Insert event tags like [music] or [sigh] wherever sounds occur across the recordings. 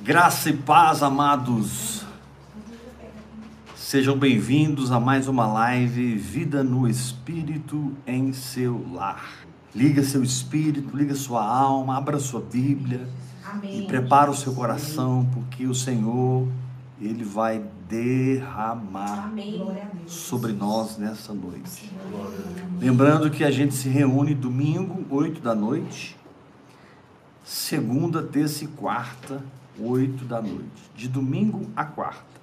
Graça e paz, amados. Sejam bem-vindos a mais uma live Vida no Espírito em seu lar. Liga seu espírito, liga sua alma, abra sua Bíblia Amém. e prepara o seu coração, porque o Senhor ele vai derramar Amém. sobre nós nessa noite. Lembrando que a gente se reúne domingo, 8 da noite, segunda, terça e quarta, 8 da noite. De domingo a quarta.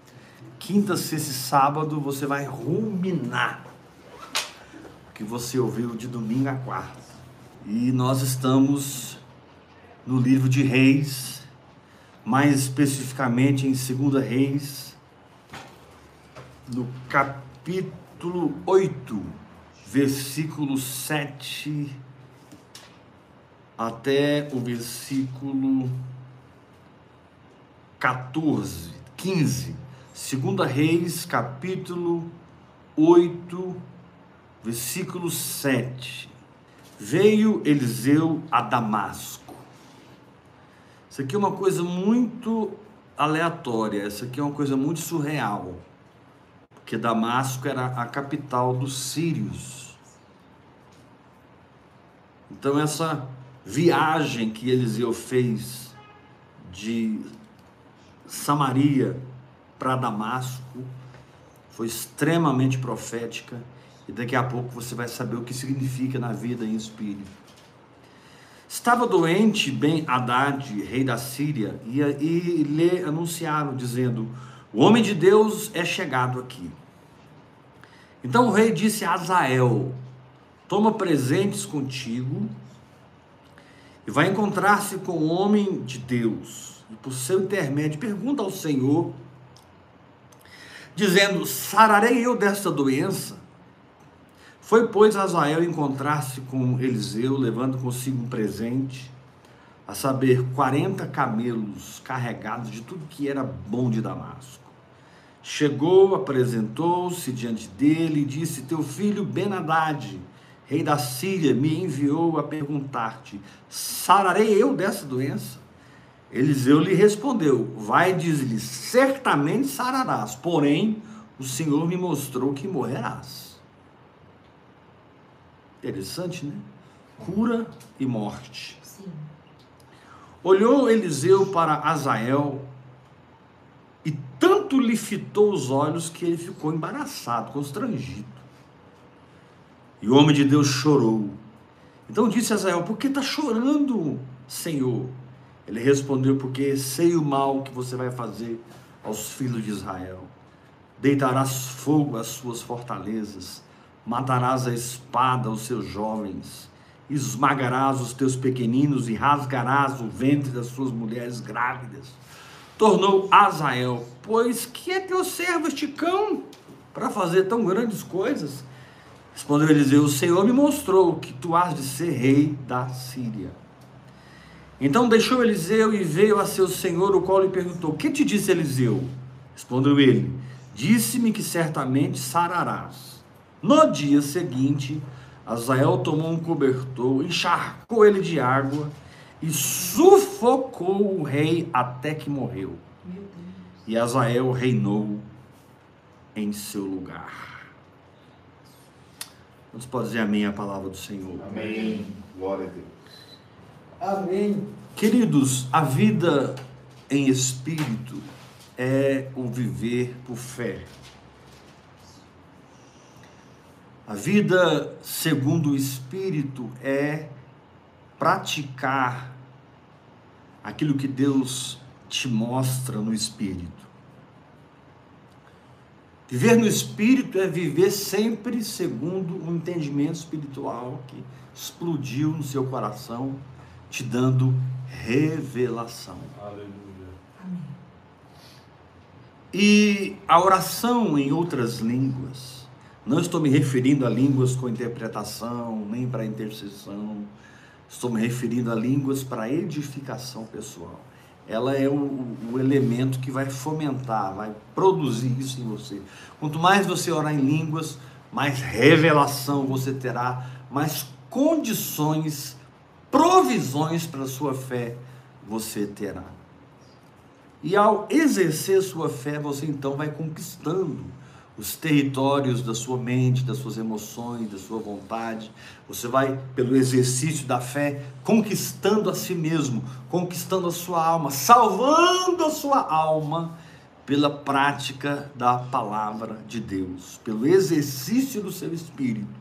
Quinta, sexta e sábado você vai ruminar o que você ouviu de domingo a quarta. E nós estamos no livro de Reis, mais especificamente em 2 Reis, no capítulo 8, versículo 7 até o versículo 14, 15. Segunda Reis, capítulo 8, versículo 7. Veio Eliseu a Damasco. Isso aqui é uma coisa muito aleatória, isso aqui é uma coisa muito surreal. Porque Damasco era a capital dos sírios. Então essa viagem que Eliseu fez de Samaria para Damasco foi extremamente profética e daqui a pouco você vai saber o que significa na vida em espírito. Estava doente Ben Haddad, rei da Síria, e, e lhe anunciaram, dizendo: O homem de Deus é chegado aqui. Então o rei disse a Azael: Toma presentes contigo e vai encontrar-se com o homem de Deus e por seu intermédio pergunta ao Senhor, dizendo: Sararei eu desta doença? Foi, pois, Azael encontrar-se com Eliseu, levando consigo um presente, a saber, 40 camelos carregados de tudo que era bom de Damasco. Chegou, apresentou-se diante dele e disse: Teu filho Benadade, rei da Síria, me enviou a perguntar-te: Sararei eu dessa doença? Eliseu lhe respondeu: Vai, diz-lhe, certamente sararás, porém o Senhor me mostrou que morrerás. Interessante, né? Cura e morte. Sim. Olhou Eliseu para Azael e tanto lhe fitou os olhos que ele ficou embaraçado, constrangido. E o homem de Deus chorou. Então disse Azael: Por que está chorando, Senhor? Ele respondeu: Porque sei o mal que você vai fazer aos filhos de Israel. Deitarás fogo às suas fortalezas, matarás a espada aos seus jovens, esmagarás os teus pequeninos e rasgarás o ventre das suas mulheres grávidas. Tornou Azael: Pois que é teu servo este cão para fazer tão grandes coisas? Respondeu Eliseu: O Senhor me mostrou que tu has de ser rei da Síria. Então deixou Eliseu e veio a seu senhor, o qual lhe perguntou: Que te disse Eliseu? Respondeu ele: Disse-me que certamente sararás. No dia seguinte, Azael tomou um cobertor, encharcou ele de água e sufocou o rei até que morreu. E Azael reinou em seu lugar. Vamos pode dizer amém a palavra do Senhor. Amém. Glória a Deus. Amém. Queridos, a vida em espírito é o viver por fé. A vida segundo o espírito é praticar aquilo que Deus te mostra no espírito. Viver no espírito é viver sempre segundo o um entendimento espiritual que explodiu no seu coração te dando revelação. Aleluia. E a oração em outras línguas, não estou me referindo a línguas com interpretação, nem para intercessão, estou me referindo a línguas para edificação pessoal. Ela é o, o elemento que vai fomentar, vai produzir isso em você. Quanto mais você orar em línguas, mais revelação você terá, mais condições provisões para a sua fé você terá. E ao exercer sua fé, você então vai conquistando os territórios da sua mente, das suas emoções, da sua vontade. Você vai, pelo exercício da fé, conquistando a si mesmo, conquistando a sua alma, salvando a sua alma pela prática da palavra de Deus, pelo exercício do seu espírito.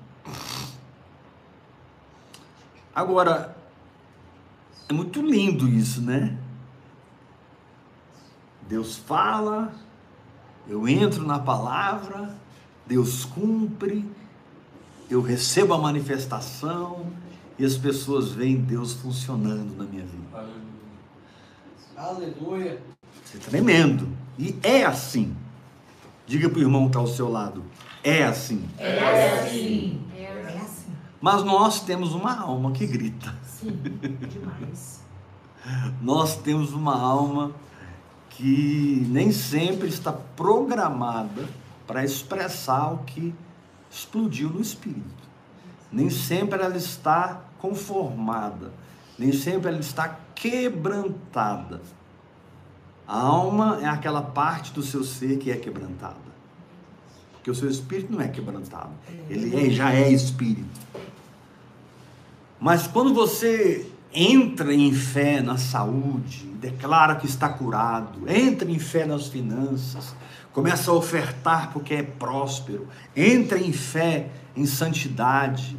Agora, é muito lindo isso, né? Deus fala, eu entro na palavra, Deus cumpre, eu recebo a manifestação e as pessoas veem Deus funcionando na minha vida. Aleluia. Isso é tremendo. E é assim. Diga para o irmão que está ao seu lado. É assim. É assim. É assim. Mas nós temos uma alma que grita. Sim, demais. [laughs] Nós temos uma alma que nem sempre está programada para expressar o que explodiu no espírito. Nem sempre ela está conformada, nem sempre ela está quebrantada. A alma é aquela parte do seu ser que é quebrantada. Porque o seu espírito não é quebrantado. Ele é, já é espírito. Mas quando você entra em fé na saúde, declara que está curado, entra em fé nas finanças, começa a ofertar porque é próspero, entra em fé em santidade,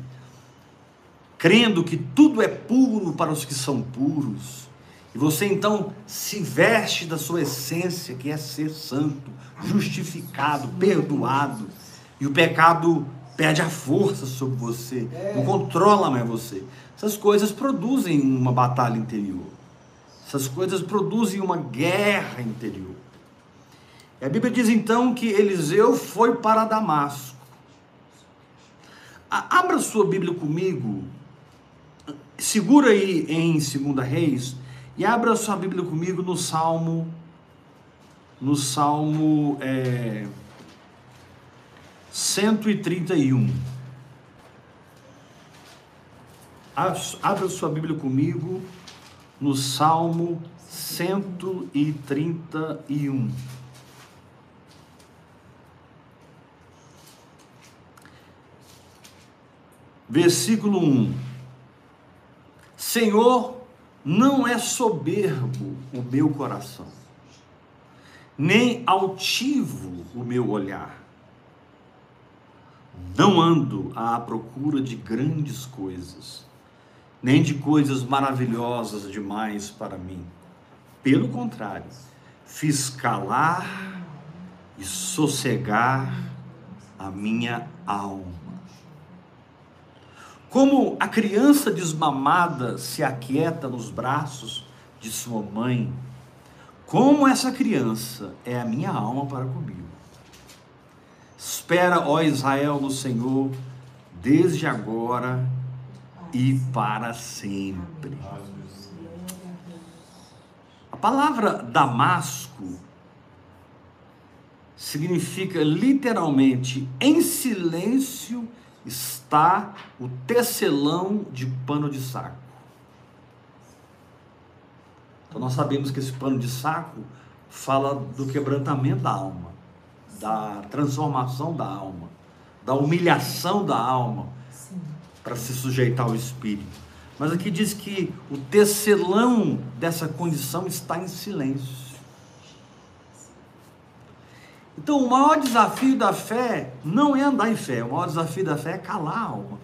crendo que tudo é puro para os que são puros, e você então se veste da sua essência, que é ser santo, justificado, perdoado, e o pecado perde a força sobre você, não controla mais você. Essas coisas produzem uma batalha interior. Essas coisas produzem uma guerra interior. E a Bíblia diz então que Eliseu foi para Damasco. Abra sua Bíblia comigo, segura aí em 2 Reis, e abra sua Bíblia comigo no Salmo, no Salmo é, 131. Abra sua Bíblia comigo no Salmo 131. Versículo 1: Senhor, não é soberbo o meu coração, nem altivo o meu olhar. Não ando à procura de grandes coisas nem de coisas maravilhosas demais para mim. Pelo contrário, fiz calar e sossegar a minha alma. Como a criança desmamada se aquieta nos braços de sua mãe, como essa criança é a minha alma para comigo. Espera, ó Israel, no Senhor, desde agora e para sempre. A palavra Damasco significa literalmente em silêncio está o tecelão de pano de saco. Então nós sabemos que esse pano de saco fala do quebrantamento da alma, da transformação da alma, da humilhação da alma, para se sujeitar ao Espírito. Mas aqui diz que o tecelão dessa condição está em silêncio. Então, o maior desafio da fé não é andar em fé, o maior desafio da fé é calar a alma.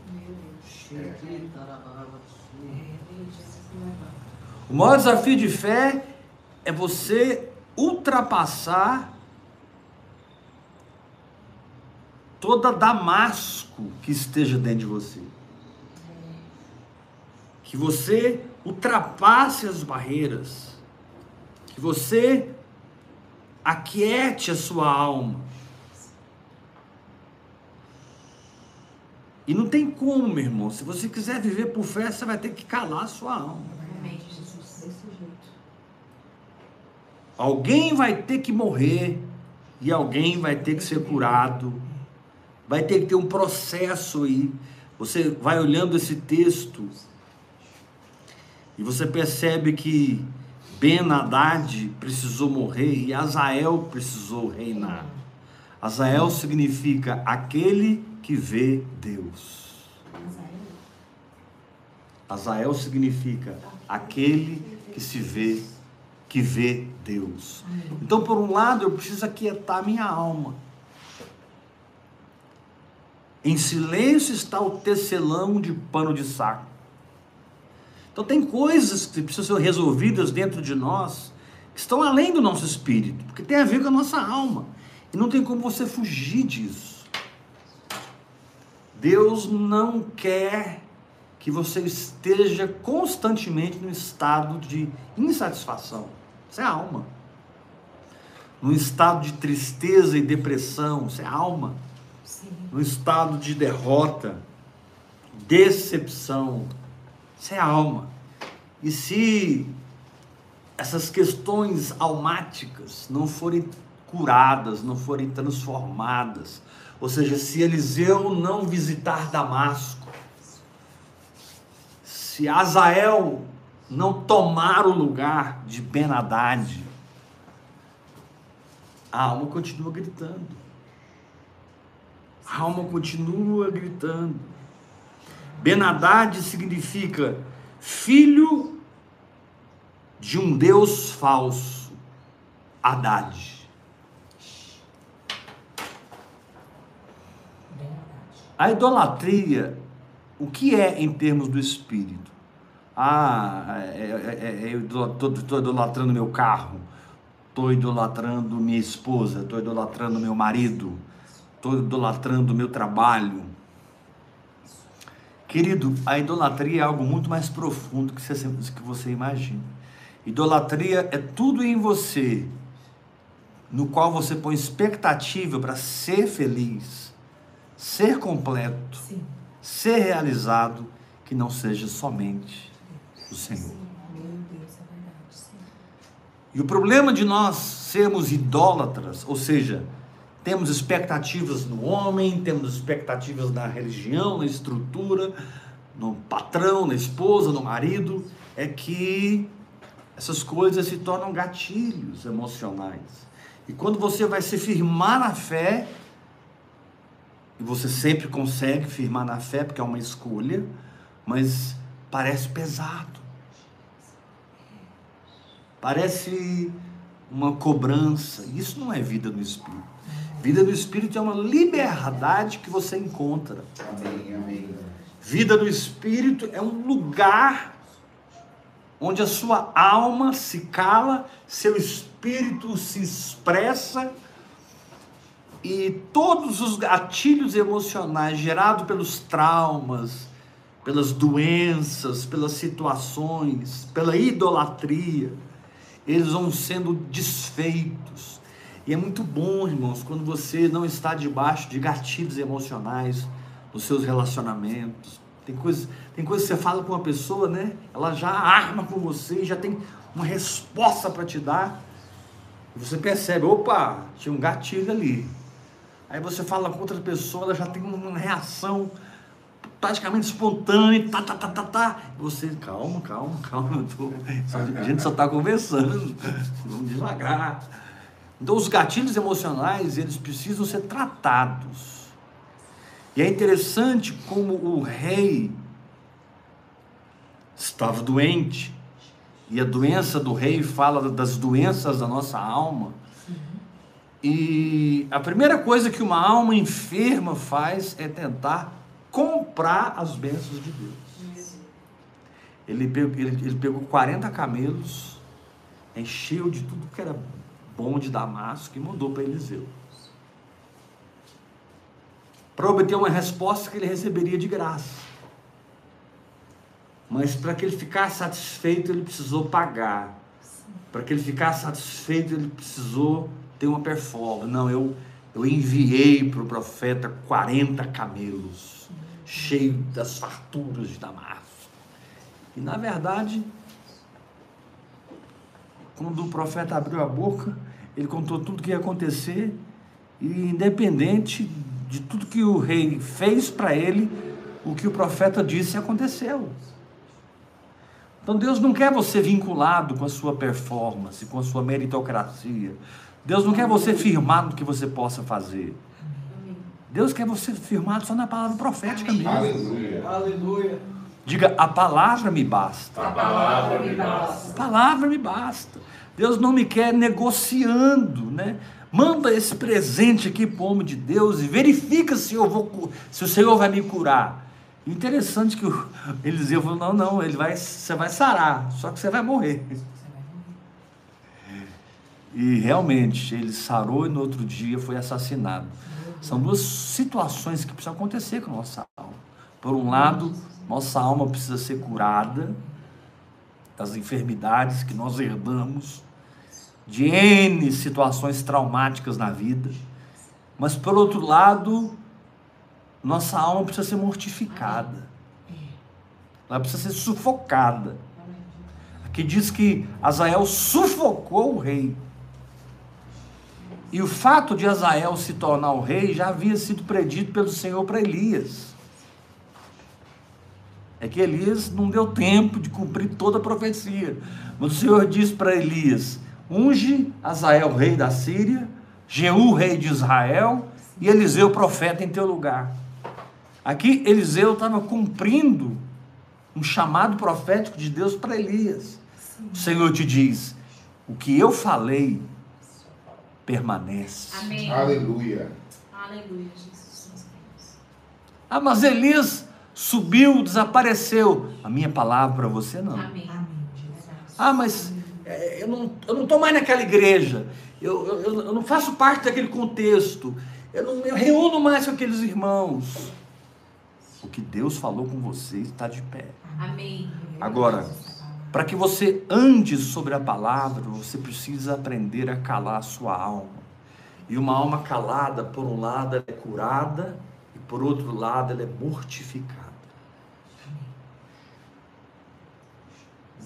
O maior desafio de fé é você ultrapassar toda Damasco que esteja dentro de você que você ultrapasse as barreiras, que você aquiete a sua alma. E não tem como, meu irmão. Se você quiser viver por fé, você vai ter que calar a sua alma. Alguém vai ter que morrer e alguém vai ter que ser curado. Vai ter que ter um processo aí. Você vai olhando esse texto e você percebe que Ben-Hadad precisou morrer e Azael precisou reinar. Azael significa aquele que vê Deus. Azael significa aquele que se vê, que vê Deus. Então, por um lado, eu preciso aquietar minha alma. Em silêncio está o tecelão de pano de saco. Então tem coisas que precisam ser resolvidas dentro de nós que estão além do nosso espírito, porque tem a ver com a nossa alma. E não tem como você fugir disso. Deus não quer que você esteja constantemente no estado de insatisfação. Isso é alma. No estado de tristeza e depressão, isso é alma. Sim. No estado de derrota, decepção, isso é alma. E se essas questões almáticas não forem curadas, não forem transformadas, ou seja, se Eliseu não visitar Damasco, se Azael não tomar o lugar de Ben-Hadad, a alma continua gritando. A alma continua gritando. Benadad significa filho de um Deus falso, Haddad. A idolatria, o que é em termos do espírito? Ah, é, é, é, eu estou idolatrando meu carro, estou idolatrando minha esposa, estou idolatrando meu marido, estou idolatrando meu trabalho, Querido, a idolatria é algo muito mais profundo que você, que você imagina. Idolatria é tudo em você, no qual você põe expectativa para ser feliz, ser completo, Sim. ser realizado, que não seja somente o Senhor. E o problema de nós sermos idólatras, ou seja, temos expectativas no homem, temos expectativas na religião, na estrutura, no patrão, na esposa, no marido. É que essas coisas se tornam gatilhos emocionais. E quando você vai se firmar na fé, e você sempre consegue firmar na fé, porque é uma escolha, mas parece pesado. Parece uma cobrança. Isso não é vida no Espírito. Vida do Espírito é uma liberdade que você encontra. Amém, amém. Vida do Espírito é um lugar onde a sua alma se cala, seu espírito se expressa e todos os gatilhos emocionais gerados pelos traumas, pelas doenças, pelas situações, pela idolatria, eles vão sendo desfeitos e é muito bom, irmãos, quando você não está debaixo de gatilhos emocionais nos seus relacionamentos. Tem coisas, tem coisas que você fala com uma pessoa, né? Ela já arma com você, já tem uma resposta para te dar. E você percebe, opa, tinha um gatilho ali. Aí você fala com outra pessoa, ela já tem uma reação praticamente espontânea, tá, tá, tá, tá, tá. Você, calma, calma, calma, tô... a gente só está conversando, vamos devagar. Então os gatilhos emocionais, eles precisam ser tratados. E é interessante como o rei estava doente. E a doença do rei fala das doenças da nossa alma. E a primeira coisa que uma alma enferma faz é tentar comprar as bênçãos de Deus. Ele pegou, ele, ele pegou 40 camelos, encheu de tudo que era bom de Damasco e mandou para Eliseu. Para obter uma resposta que ele receberia de graça. Mas para que ele ficasse satisfeito, ele precisou pagar. Para que ele ficasse satisfeito, ele precisou ter uma performance. Não, eu, eu enviei para o profeta 40 camelos, cheios das farturas de Damasco. E na verdade, quando o profeta abriu a boca, ele contou tudo o que ia acontecer, e independente de tudo que o rei fez para ele, o que o profeta disse aconteceu. Então Deus não quer você vinculado com a sua performance, com a sua meritocracia. Deus não quer você firmado no que você possa fazer. Deus quer você firmado só na palavra profética mesmo. Aleluia. Aleluia. Diga, a palavra me basta. A palavra me basta. A palavra me basta. Deus não me quer negociando, né? Manda esse presente aqui para o homem de Deus e verifica se eu vou se o Senhor vai me curar. Interessante que o [laughs] Eliseu falou: não, não, ele vai, você vai sarar, só que você vai morrer. E realmente ele sarou e no outro dia foi assassinado. São duas situações que precisam acontecer com a nossa alma. Por um lado, nossa alma precisa ser curada das enfermidades que nós herdamos, de N situações traumáticas na vida. Mas por outro lado, nossa alma precisa ser mortificada. Ela precisa ser sufocada. Aqui diz que Azael sufocou o rei. E o fato de Azael se tornar o rei já havia sido predito pelo Senhor para Elias. É que Elias não deu tempo de cumprir toda a profecia. Mas o Senhor disse para Elias: unge Azael, rei da Síria, Jeú, rei de Israel, e Eliseu, profeta, em teu lugar. Aqui Eliseu estava cumprindo um chamado profético de Deus para Elias. O Senhor te diz: o que eu falei permanece. Amém. Aleluia. Aleluia, Jesus. Ah, mas Elias subiu, desapareceu. A minha palavra para você não. Amém. Ah, mas é, eu não eu não estou mais naquela igreja. Eu, eu, eu- eu não faço parte daquele contexto. Eu não me reúno mais com aqueles irmãos. O que Deus falou com você está de pé. Amém. Agora, para que você ande sobre a palavra, você precisa aprender a calar a sua alma. E uma alma calada, por um lado, ela é curada, e por outro lado, ela é mortificada.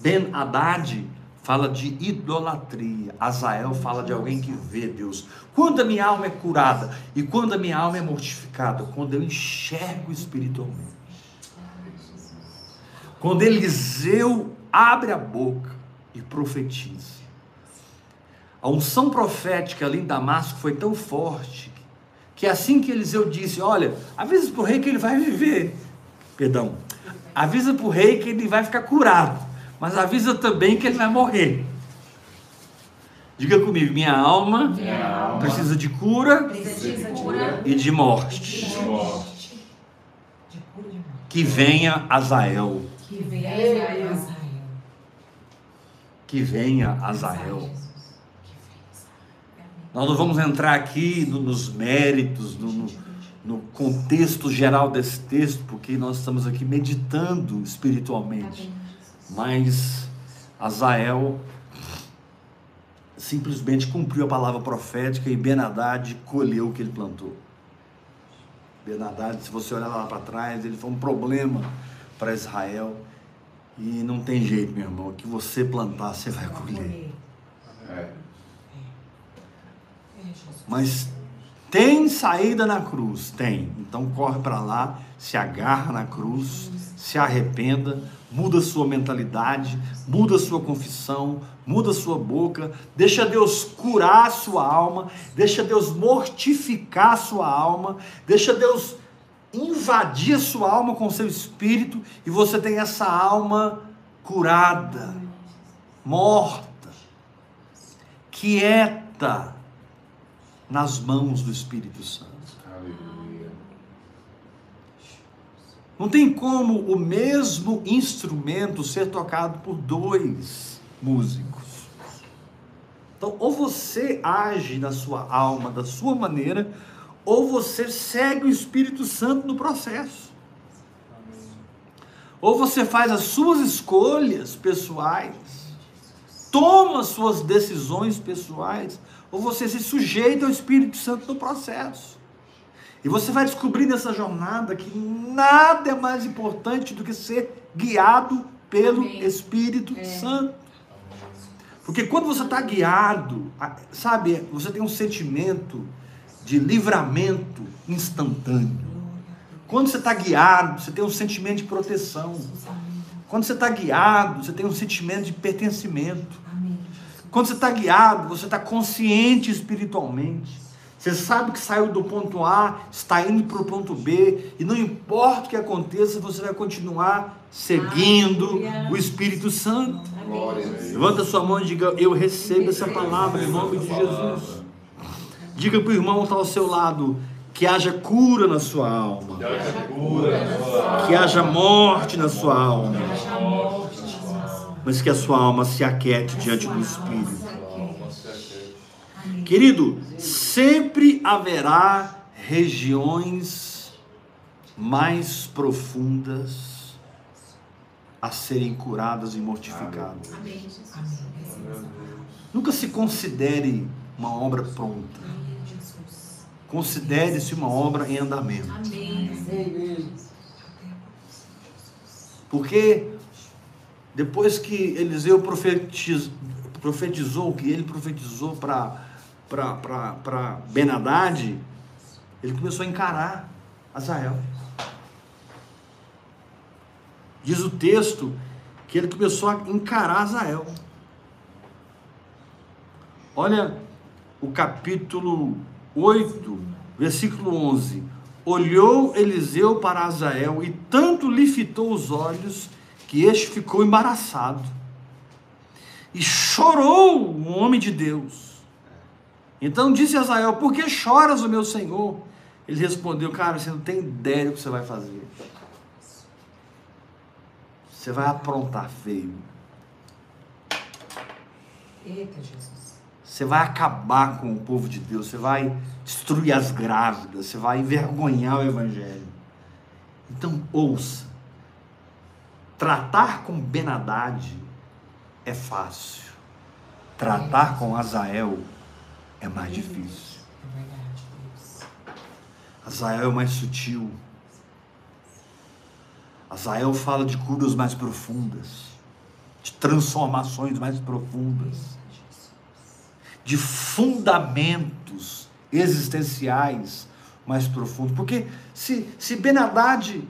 Ben Haddad fala de idolatria. Azael fala de alguém que vê Deus. Quando a minha alma é curada e quando a minha alma é mortificada, quando eu enxergo espiritualmente. Quando Eliseu abre a boca e profetiza. A unção profética ali em Damasco foi tão forte que assim que Eliseu disse: Olha, avisa para o rei que ele vai viver. Perdão. Avisa para o rei que ele vai ficar curado. Mas avisa também que ele vai morrer. Diga comigo: minha alma, Minha alma precisa de cura Precisa de cura. e de morte. de morte. Que venha Azael. Que venha. Israel. Que venha Azael. Nós não vamos entrar aqui no- nos méritos, no, no- no contexto geral desse texto, porque nós estamos aqui meditando espiritualmente. Mas Azael simplesmente cumpriu a palavra profética e Ben-Hadad colheu o que ele plantou. Ben-Hadad, se você olhar lá para trás, ele foi um problema para Israel. E não tem jeito, meu irmão, o que você plantar, você vai colher. É. É, Jesus. Mas tem saída na cruz? Tem. Então corre para lá, se agarra na cruz, se arrependa, muda sua mentalidade, muda sua confissão, muda sua boca, deixa Deus curar sua alma, deixa Deus mortificar sua alma, deixa Deus invadir sua alma com seu espírito e você tem essa alma curada, morta, quieta nas mãos do Espírito Santo. Aleluia. Não tem como o mesmo instrumento ser tocado por dois músicos. Então, ou você age na sua alma da sua maneira, ou você segue o Espírito Santo no processo. Ou você faz as suas escolhas pessoais, toma as suas decisões pessoais, ou você se sujeita ao Espírito Santo no processo. E você vai descobrir nessa jornada que nada é mais importante do que ser guiado pelo Amém. Espírito É. Santo. Porque quando você está guiado, sabe, você tem um sentimento de livramento instantâneo. Quando você está guiado, você tem um sentimento de proteção. Quando você está guiado, você tem um sentimento de pertencimento. Quando você está guiado, você está consciente espiritualmente. Você sabe que saiu do ponto A, está indo para o ponto B, e não importa o que aconteça, você vai continuar seguindo Aleluia. o Espírito Santo. Levanta sua mão e diga: Eu recebo essa palavra em nome de Jesus. Diga para o irmão que está ao seu lado que haja cura na sua alma, Que haja morte na sua alma, mas que a sua alma se aquiete diante do Espírito. Alma se aquece. Amém. Querido, sempre haverá regiões mais profundas a serem curadas e mortificadas. Amém. Nunca se considere uma obra pronta. Considere-se uma obra em andamento. Amém. Porque depois que Eliseu profetiz, profetizou, que ele profetizou para Benadad, ele começou a encarar Azael. Diz o texto que ele começou a encarar Azael. Olha o capítulo 8, versículo 11. Olhou Eliseu para Azael e tanto lhe fitou os olhos que este ficou embaraçado. E chorou o homem de Deus. Então disse Azael: Por que choras, o meu senhor? Ele respondeu: Cara, você não tem ideia do que você vai fazer. Você vai aprontar feio. Eita, Jesus. Você vai acabar com o povo de Deus, você vai destruir as grávidas, você vai envergonhar o evangelho. Então, ouça. Tratar com Benadad é fácil. Tratar com Azael é mais difícil. É. Azael é mais sutil. Azael fala de curas mais profundas, de transformações mais profundas, de fundamentos existenciais mais profundos. Porque se, se Benadad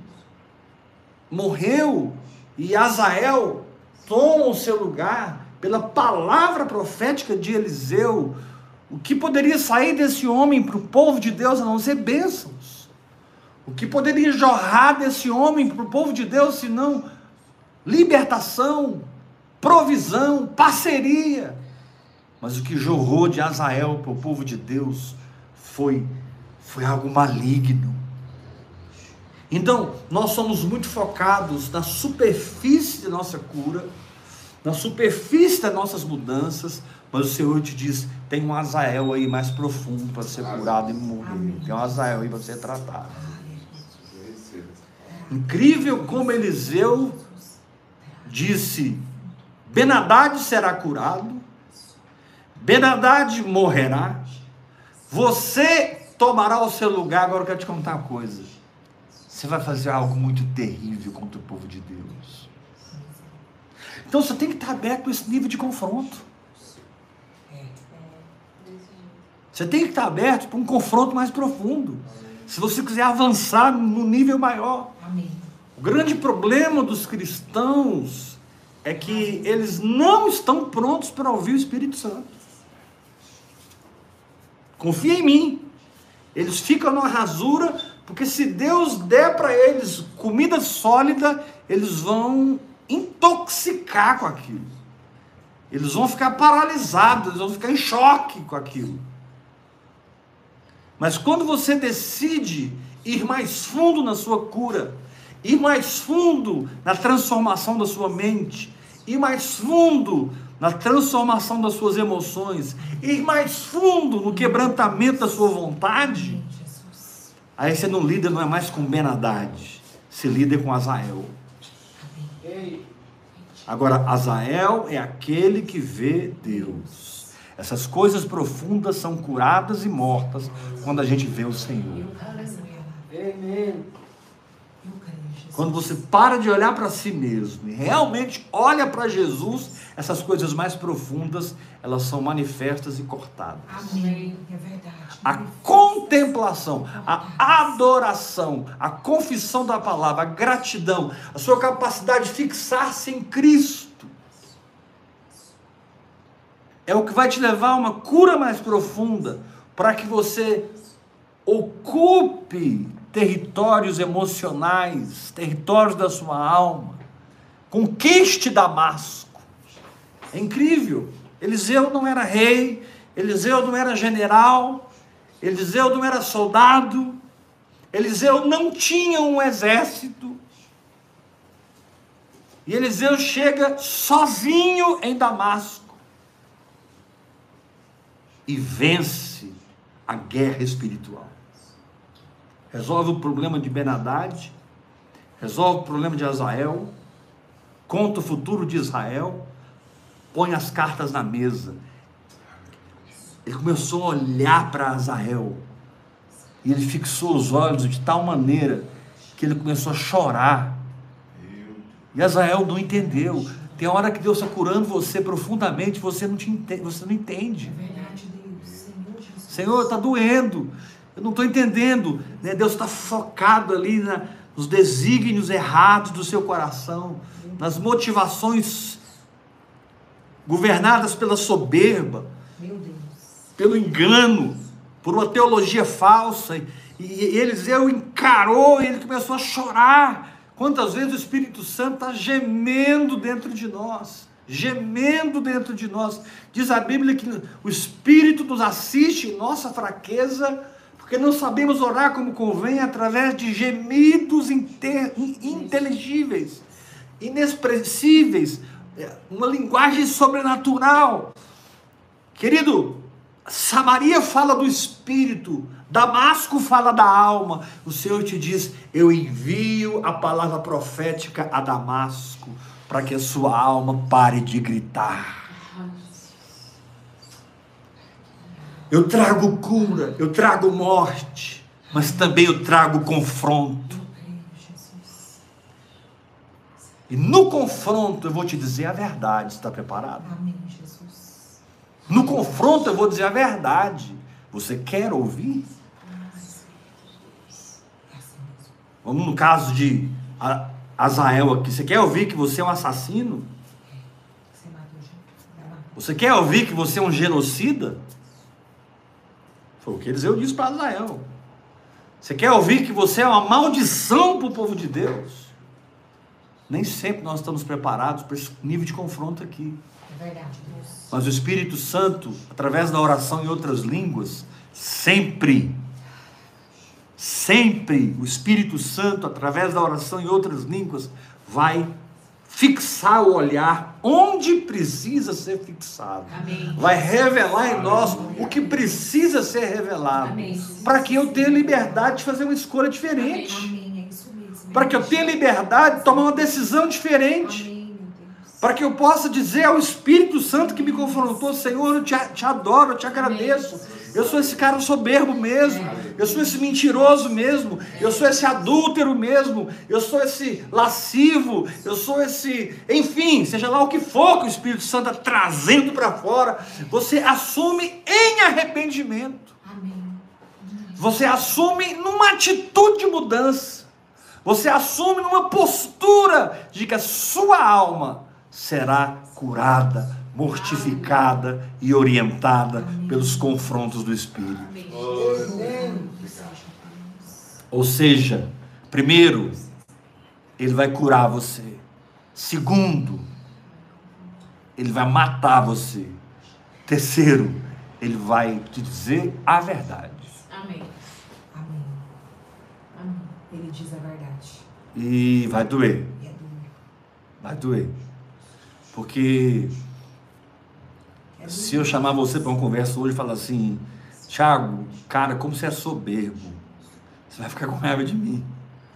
morreu e Azael toma o seu lugar pela palavra profética de Eliseu, o que poderia sair desse homem para o povo de Deus a não ser bênçãos? O que poderia jorrar desse homem para o povo de Deus senão libertação, provisão, parceria? Mas o que jorrou de Azael para o povo de Deus foi, foi algo maligno. Então, nós somos muito focados na superfície da nossa cura, na superfície das nossas mudanças, mas o Senhor te diz: tem um Azael aí mais profundo para ser curado e morrer. Amém. Tem um Azael aí para ser tratado. Incrível como Eliseu disse: Benadad será curado, Benadad morrerá, você tomará o seu lugar. Agora eu quero te contar uma coisa: você vai fazer algo muito terrível contra o povo de Deus. Então você tem que estar aberto a esse nível de confronto. Você tem que estar aberto para um confronto mais profundo. Se você quiser avançar no nível maior. Amém. O grande problema dos cristãos é que eles não estão prontos para ouvir o Espírito Santo. Confia em mim. Eles ficam numa rasura, porque se Deus der para eles comida sólida, eles vão intoxicar com aquilo. Eles vão ficar paralisados, eles vão ficar em choque com aquilo. Mas quando você decide ir mais fundo na sua cura, ir mais fundo na transformação da sua mente, ir mais fundo na transformação das suas emoções, ir mais fundo no quebrantamento da sua vontade, aí você não lida não é mais com Benadad, você lida com Azael. Agora, Azael é aquele que vê Deus. Essas coisas profundas são curadas e mortas quando a gente vê o Senhor. Quando você para de olhar para si mesmo e realmente olha para Jesus, essas coisas mais profundas, elas são manifestas e cortadas. Amém. É verdade. A contemplação, a adoração, a confissão da palavra, a gratidão, a sua capacidade de fixar-se em Cristo. É o que vai te levar a uma cura mais profunda, para que você ocupe territórios emocionais, territórios da sua alma. Conquiste Damasco. É incrível. Eliseu não era rei, Eliseu não era general, Eliseu não era soldado, Eliseu não tinha um exército. E Eliseu chega sozinho em Damasco e vence a guerra espiritual. Resolve o problema de Benadad, resolve o problema de Azael, conta o futuro de Israel, põe as cartas na mesa. Ele começou a olhar para Azael e ele fixou os olhos de tal maneira que ele começou a chorar. E Azael não entendeu. Tem hora que Deus está curando você profundamente, você não, te entende, você não entende. É. Senhor está doendo. Eu não estou entendendo. Né? Deus está focado ali na, nos desígnios errados do seu coração, nas motivações governadas pela soberba, pelo engano, por uma teologia falsa. E, e Eliseu encarou e ele começou a chorar. Quantas vezes o Espírito Santo está gemendo dentro de nós? Gemendo dentro de nós. Diz a Bíblia que o Espírito nos assiste em nossa fraqueza, porque não sabemos orar como convém através de gemidos inte- inteligíveis, inexpressíveis, uma linguagem sobrenatural. Querido, Samaria fala do espírito, Damasco fala da alma. O Senhor te diz: Eu envio a palavra profética a Damasco, para que a sua alma pare de gritar. Eu trago cura, eu trago morte, mas também eu trago confronto. E no confronto eu vou te dizer a verdade. Está preparado? Amém, Jesus. No confronto eu vou dizer a verdade. Você quer ouvir? Vamos no caso de A- Azael aqui. Você quer ouvir que você é um assassino? Você quer ouvir que você é um genocida? Foi o que Eliseu disse para Azael. Você quer ouvir que você é uma maldição para o povo de Deus? Nem sempre nós estamos preparados para esse nível de confronto aqui. Mas o Espírito Santo, através da oração em outras línguas, sempre, sempre o Espírito Santo, através da oração em outras línguas, vai fixar o olhar onde precisa ser fixado. Amém. Vai revelar em nós o que precisa ser revelado. Para que eu tenha liberdade de fazer uma escolha diferente. É. Para que eu tenha liberdade de tomar uma decisão diferente. Para que eu possa dizer ao Espírito Santo que me confrontou, Senhor, eu te, te adoro, eu te agradeço. Eu sou esse cara soberbo mesmo. Eu sou esse mentiroso mesmo. Eu sou esse adúltero mesmo. Eu sou esse lascivo. Eu sou esse. Enfim, seja lá o que for que o Espírito Santo está trazendo para fora. Você assume em arrependimento. Você assume numa atitude de mudança. Você assume numa postura de que a sua alma será curada, mortificada e orientada pelos confrontos do Espírito. Amém. Ou seja, primeiro, ele vai curar você. Segundo, ele vai matar você. Terceiro, ele vai te dizer a verdade. Amém. Amém. Amém. Ele diz a verdade. E vai doer. E é doer. Vai doer. Porque É se eu chamar você para uma conversa hoje e falar assim, Thiago, cara, como você é soberbo, você vai ficar com raiva de mim.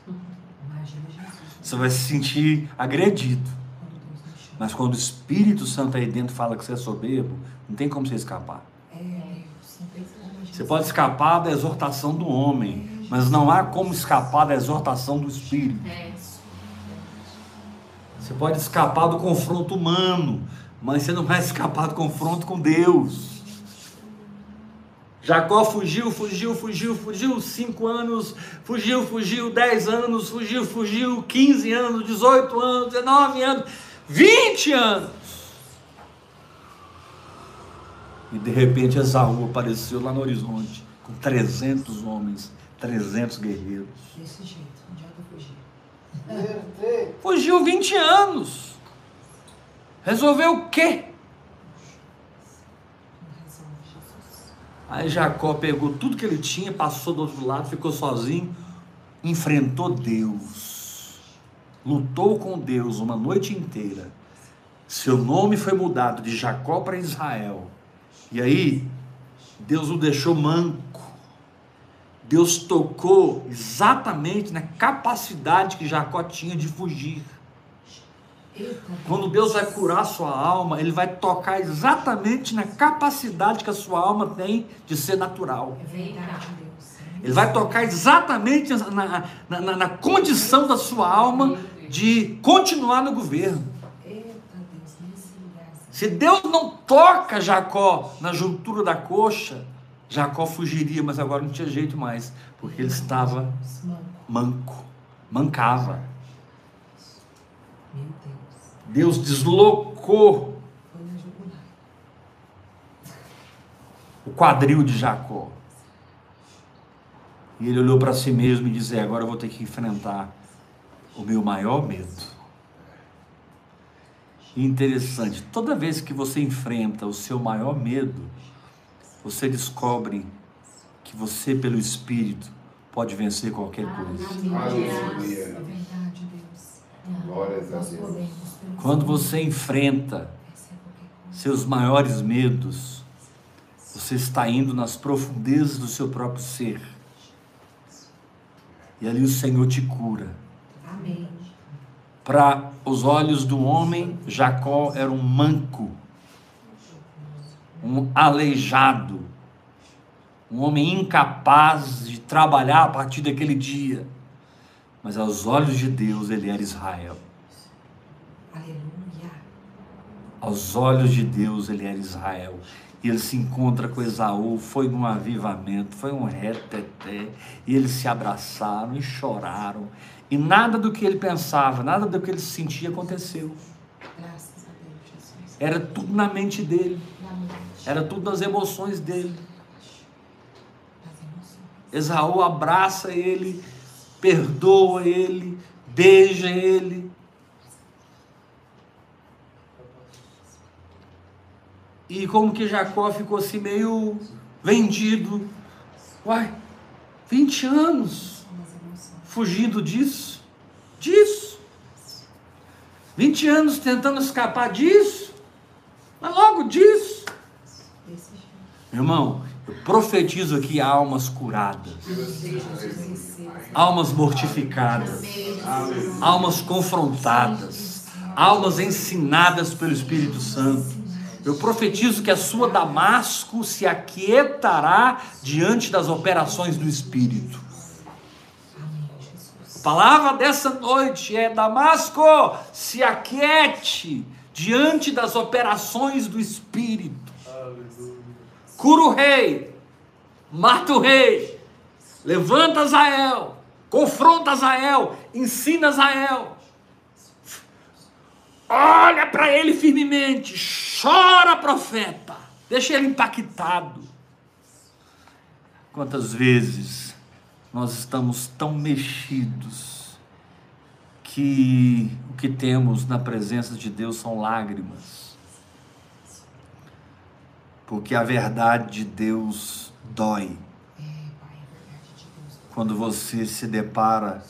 Imagina Jesus. Você vai se sentir agredido. Mas quando o Espírito Santo aí dentro fala que você é soberbo, não tem como você escapar. É, gente Você pode escapar da exortação do homem, mas não há como escapar da exortação do Espírito. Você pode escapar do confronto humano, mas você não vai escapar do confronto com Deus. Jacó fugiu, fugiu, fugiu, fugiu, cinco anos, fugiu, fugiu, dez anos, fugiu, fugiu, 15 anos, 18 anos, 19 anos, 20 anos. E de repente Esaú apareceu lá no horizonte, com 300 homens, 300 guerreiros. Desse jeito, não adianta fugir. Fugiu 20 anos. Resolveu o quê? Aí Jacó pegou tudo que ele tinha, passou do outro lado, ficou sozinho, enfrentou Deus, lutou com Deus uma noite inteira. Seu nome foi mudado de Jacó para Israel. E aí, Deus o deixou manco. Deus tocou exatamente na capacidade que Jacó tinha de fugir. Quando Deus vai curar a sua alma, Ele vai tocar exatamente na capacidade que a sua alma tem de ser natural. É. Ele vai tocar exatamente na, na, na- na condição da sua alma de continuar no governo. Assim. Se Deus não toca Jacó na juntura da coxa, Jacó fugiria, mas agora não tinha jeito mais, porque ele estava Manco. mancava. Deus. Deslocou o quadril de Jacó. E ele olhou para si mesmo e disse: "É, Agora eu vou ter que enfrentar o meu maior medo. Interessante, toda vez que você enfrenta o seu maior medo, você descobre que você, pelo Espírito, pode vencer qualquer coisa. Aleluia. É Deus. Glórias a Deus. podemos. pelo Quando você enfrenta coisa. seus maiores medos, você está indo nas profundezas do seu próprio ser. E ali o Senhor te cura. Amém. Para os olhos do homem, Jacó era um manco, um aleijado, um homem incapaz de trabalhar a partir daquele dia. Mas aos olhos de Deus, ele era Israel. Aleluia. Aos olhos de Deus, ele era Israel. E ele se encontra com Esaú, foi num avivamento, foi um reteté, e eles se abraçaram e choraram. E nada do que ele pensava, nada do que ele sentia aconteceu. Graças a Deus, Jesus. Era tudo na mente dele, era tudo nas emoções dele. Esaú abraça ele, perdoa ele, beija ele. E como que Jacó ficou assim meio vendido. Uai, 20 anos fugindo disso, disso. 20 anos tentando escapar disso, mas logo disso. Meu irmão, eu profetizo aqui almas curadas, almas mortificadas, almas confrontadas, almas ensinadas pelo Espírito Santo. Eu profetizo que a sua Damasco se aquietará diante das operações do Espírito. A palavra dessa noite é: Damasco, se aquiete diante das operações do Espírito. Cura o rei, mata o rei, levanta Azael, confronta Azael, ensina Azael. Olha para ele firmemente, chora, profeta, deixa ele impactado. Quantas vezes nós estamos tão mexidos que o que temos na presença de Deus são lágrimas. Porque a verdade de Deus dói quando você se depara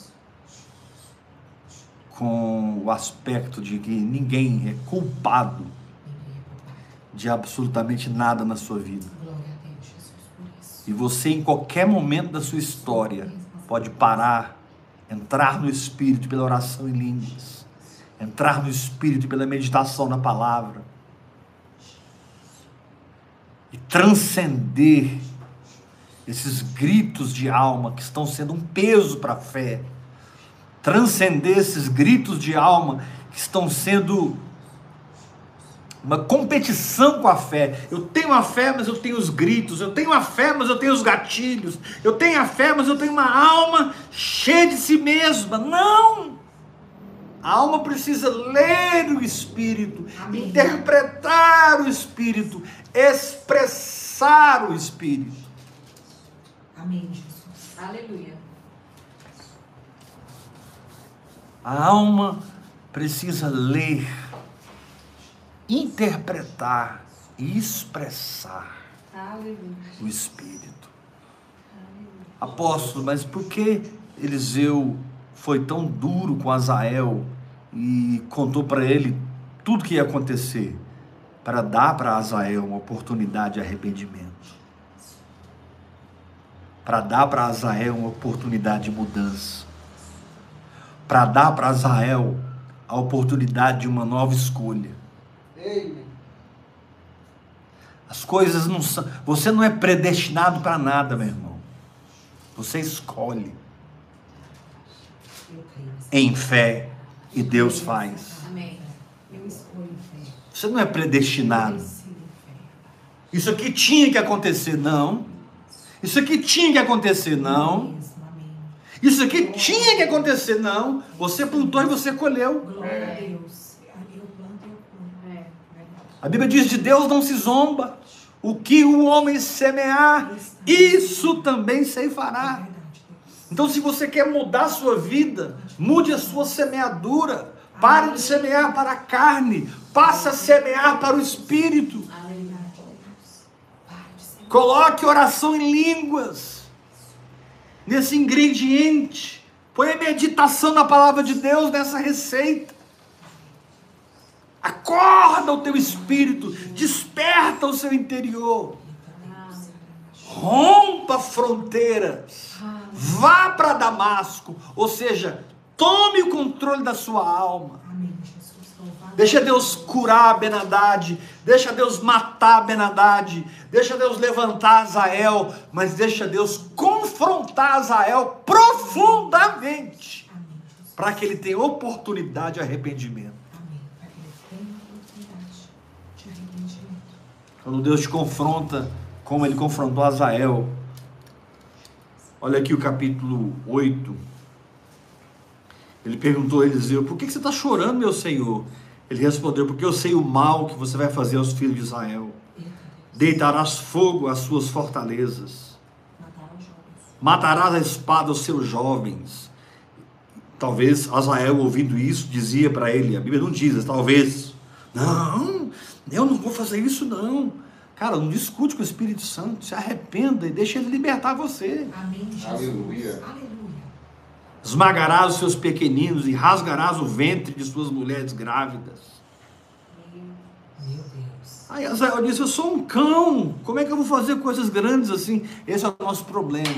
com o aspecto de que ninguém é culpado de absolutamente nada na sua vida. E você, em qualquer momento da sua história, pode parar, entrar no Espírito pela oração em línguas, entrar no Espírito pela meditação na palavra e transcender esses gritos de alma que estão sendo um peso para a fé. Transcender esses gritos de alma que estão sendo uma competição com a fé. Eu tenho a fé, mas eu tenho os gritos. Eu tenho a fé, mas eu tenho os gatilhos. Eu tenho a fé, mas eu tenho uma alma cheia de si mesma. Não! A alma precisa ler o Espírito, Amém. interpretar o Espírito, expressar o Espírito. Amém, Jesus. Aleluia. A alma precisa ler, interpretar e expressar Aleluia. o Espírito. Apóstolo, mas por que Eliseu foi tão duro com Azael e contou para ele tudo que ia acontecer? Para dar para Azael uma oportunidade de arrependimento. Para dar para Azael uma oportunidade de mudança. Para dar para Azael a oportunidade de uma nova escolha. As coisas não são. Você não é predestinado para nada, meu irmão. Você escolhe. Em fé e Deus faz. Amém. Eu escolho fé. Você não é predestinado. Isso aqui tinha que acontecer, não. Isso aqui tinha que acontecer, não. Isso aqui tinha que acontecer, não. Você plantou e você colheu. Glória a Deus. Eu planto e eu colho. É. A Bíblia diz: de Deus não se zomba. O que o homem semear, isso também É ceifará. Então, se você quer mudar a sua vida, mude a sua semeadura. Pare de semear para a carne, passe a semear para o espírito. Coloque oração em línguas nesse ingrediente. Põe a meditação na palavra de Deus nessa receita. Acorda o teu espírito, desperta o seu interior. Rompa fronteiras. Vá para Damasco, ou seja, tome o controle da sua alma. Deixa Deus curar Benadade, deixa Deus matar Benadade, deixa Deus levantar Azael, mas deixa Deus confrontar Azael profundamente, Amém, Jesus. para que ele tenha oportunidade de arrependimento. Amém. Para que ele tenha oportunidade de arrependimento. Quando Deus te confronta, como ele confrontou Azael, olha aqui o capítulo 8. Ele perguntou a Eliseu: Por que você está chorando, meu senhor? Ele respondeu: Porque eu sei o mal que você vai fazer aos filhos de Israel. Deitarás fogo às suas fortalezas, matarás a espada os seus jovens. Talvez Azael, ouvindo isso, dizia para ele: A Bíblia não diz, talvez. Não, eu não vou fazer isso, não. Cara, não discute com o Espírito Santo, se arrependa e deixa ele libertar você. Amém, Jesus. Aleluia. Aleluia. Esmagarás os seus pequeninos e rasgarás o ventre de suas mulheres grávidas. Meu Deus. Aí Azael disse: Eu sou um cão, como é que eu vou fazer coisas grandes assim? Esse é o nosso problema.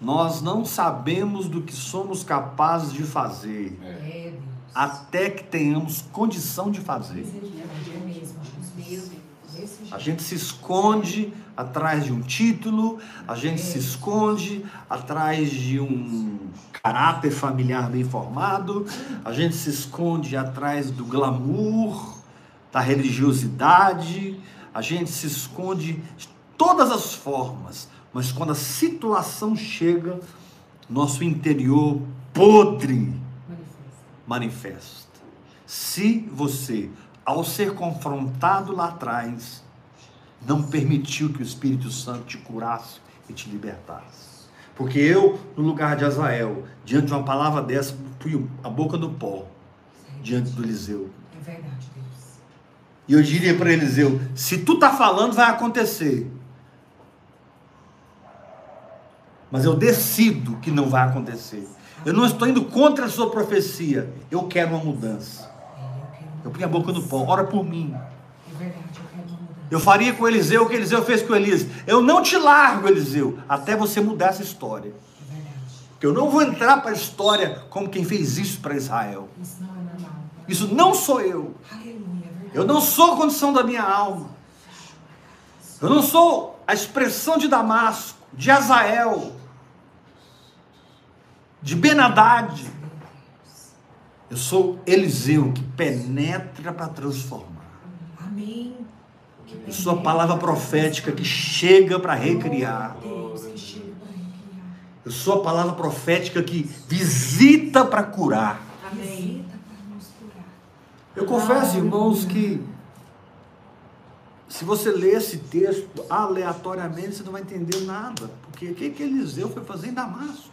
Nós não sabemos do que somos capazes de fazer, É, Deus. até que tenhamos condição de fazer. Misericórdia é mesmo, Meu Jesus. Deus. Desse A gente se esconde atrás de um título, a gente se esconde atrás de um caráter familiar bem formado, a gente se esconde atrás do glamour, da religiosidade, a gente se esconde de todas as formas, mas quando a situação chega, nosso interior podre manifesta. Se você, ao ser confrontado lá atrás, não permitiu que o Espírito Santo te curasse e te libertasse. Porque eu, no lugar de Azael, diante de uma palavra dessa, fui a boca do pó diante do Eliseu. É verdade, Deus. E eu diria para Eliseu: se tu tá falando, vai acontecer. Mas eu decido que não vai acontecer. Eu não estou indo contra a sua profecia. Eu quero uma mudança. É, Eu ponho a boca no pó. Ora por mim. É verdade, eu faria com Eliseu o que Eliseu fez com Elias. Eu não te largo, Eliseu, até você mudar essa história. Porque eu não vou entrar para a história como quem fez isso para Israel. Isso não é. Isso não sou eu. É. Eu não sou a condição da minha alma. Eu não sou a expressão de Damasco, de Azael, de Benadad. Eu sou Eliseu que penetra para transformar. Amém. Eu sou a palavra profética que chega para recriar. Eu sou a palavra profética que visita para curar. Amém. Eu confesso, irmãos, que se você ler esse texto aleatoriamente, você não vai entender nada. Porque o que, que Eliseu foi fazer em Damasco?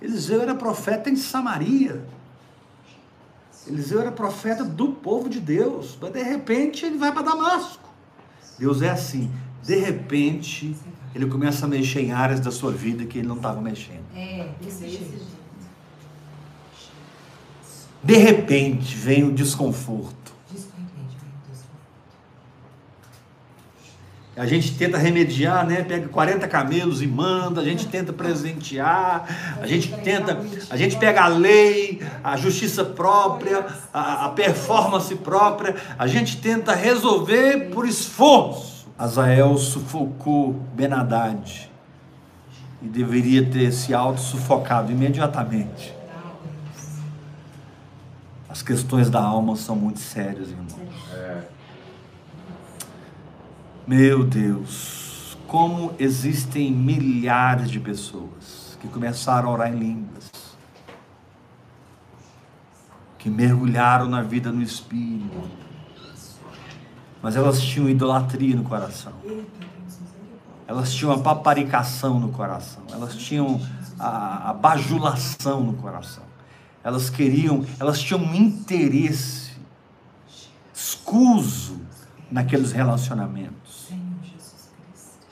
Eliseu era profeta em Samaria. Eliseu era profeta do povo de Deus. Mas de repente ele vai para Damasco. Deus é assim. De repente ele começa a mexer em áreas da sua vida que ele não estava mexendo. É, desse jeito. De repente vem o desconforto. Diz com a gente, meu Deus. A gente tenta remediar, né? Pega 40 camelos e manda, a gente tenta presentear, a gente tenta, a gente pega a lei, a justiça própria, a, a performance própria, a gente tenta resolver por esforço. Azael sufocou Benadad e deveria ter se auto-sufocado imediatamente. As questões da alma são muito sérias, irmãos. É. Meu Deus, como existem milhares de pessoas que começaram a orar em línguas, que mergulharam na vida no Espírito, mas elas tinham idolatria no coração, elas tinham a paparicação no coração, elas tinham a, a bajulação no coração, elas queriam, elas tinham um interesse escuso naqueles relacionamentos. Senhor Jesus Cristo.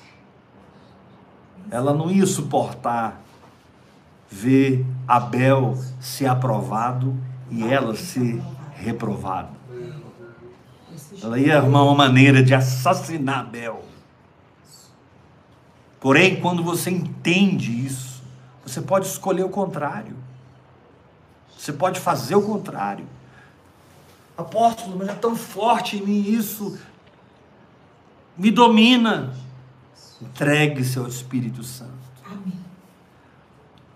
Ela não ia suportar ver Abel ser aprovado e ela ser reprovada. Ela ia arrumar uma maneira de assassinar Abel. Porém, quando você entende isso, você pode escolher o contrário. Você pode fazer o contrário. Apóstolo, mas é tão forte em mim isso. Me domina. Entregue-se ao Espírito Santo. Amém.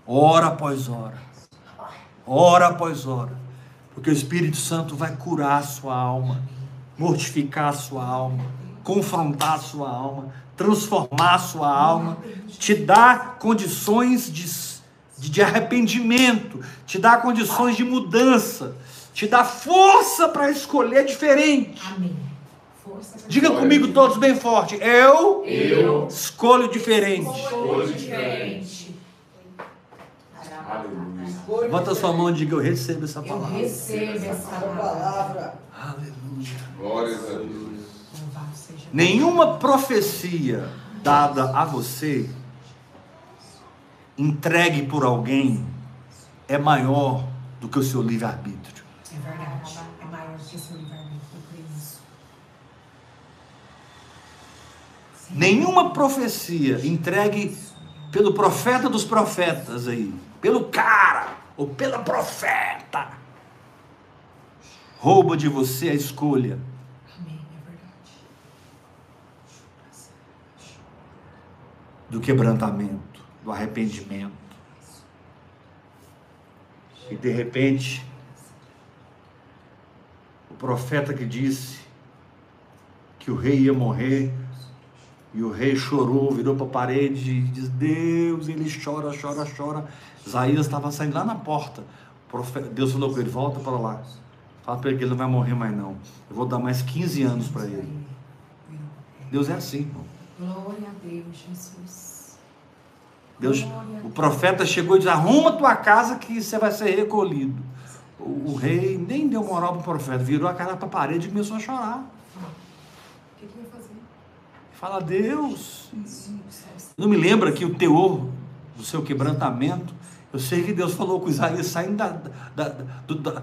hora após hora, hora após hora, porque o Espírito Santo vai curar a sua alma, mortificar a sua alma, confrontar a sua alma, transformar a sua alma, te dar condições de, de, arrependimento, te dar condições de mudança, te dar força para escolher diferente. Amém. Diga comigo todos bem forte, eu, Eu escolho diferente. escolho diferente. Aleluia. Levanta sua mão e diga, eu recebo essa Eu palavra. recebo essa palavra. Aleluia. Glórias a Deus. Nenhuma profecia dada a você, entregue por alguém, é maior do que o seu livre-arbítrio. É verdade. É maior que esse livre-arbítrio. Eu creio nisso. Senhor. Nenhuma profecia entregue pelo profeta dos profetas aí, pelo cara ou pela profeta, rouba de você a escolha. É do quebrantamento, do arrependimento. E de repente, o profeta que disse que o rei ia morrer, e o rei chorou, virou para a parede e diz: Deus, ele chora, chora, chora. Isaías estava saindo lá na porta. Deus falou com ele: volta para lá. Fala para ele que ele não vai morrer mais, não. Eu vou dar mais 15 anos para ele. Deus é assim, irmão. Glória a Deus, Jesus. Deus, o profeta chegou e disse: arruma tua casa que você vai ser recolhido. O, o rei nem deu moral para o profeta, virou a cara para a parede e começou a chorar. O que que vai fazer? Fala, Deus. Não me lembra aqui o teor do seu quebrantamento. Eu sei que Deus falou com Isaías saindo da, da, da, do- da,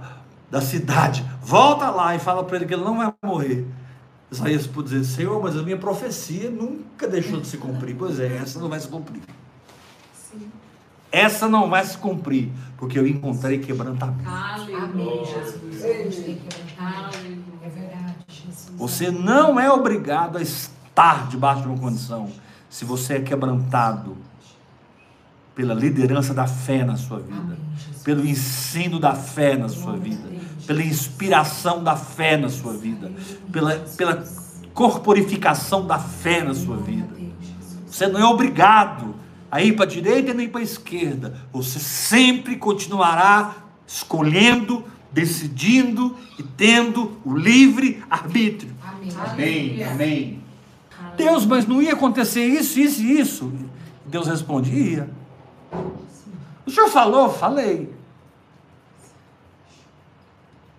da cidade. Volta lá e fala para ele que ele não vai morrer. Isaías pôde dizer: Senhor, mas a minha profecia nunca deixou de se cumprir. Pois é, essa não vai se cumprir. Sim. Essa não vai se cumprir, porque eu encontrei quebrantamento. Amém. Jesus. Que. É verdade, Jesus. Você não é obrigado a estar debaixo de uma condição se você é quebrantado pela liderança da fé na sua vida, pelo ensino da fé na sua vida, pela inspiração da fé na sua vida, pela, pela corporificação da fé na sua vida. Você não é obrigado a ir para a direita e nem para a esquerda. Você sempre continuará escolhendo, decidindo e tendo o livre arbítrio. Amém. Amém. Amém. Deus, mas não ia acontecer isso, isso e isso? Deus respondia. O senhor falou? Falei.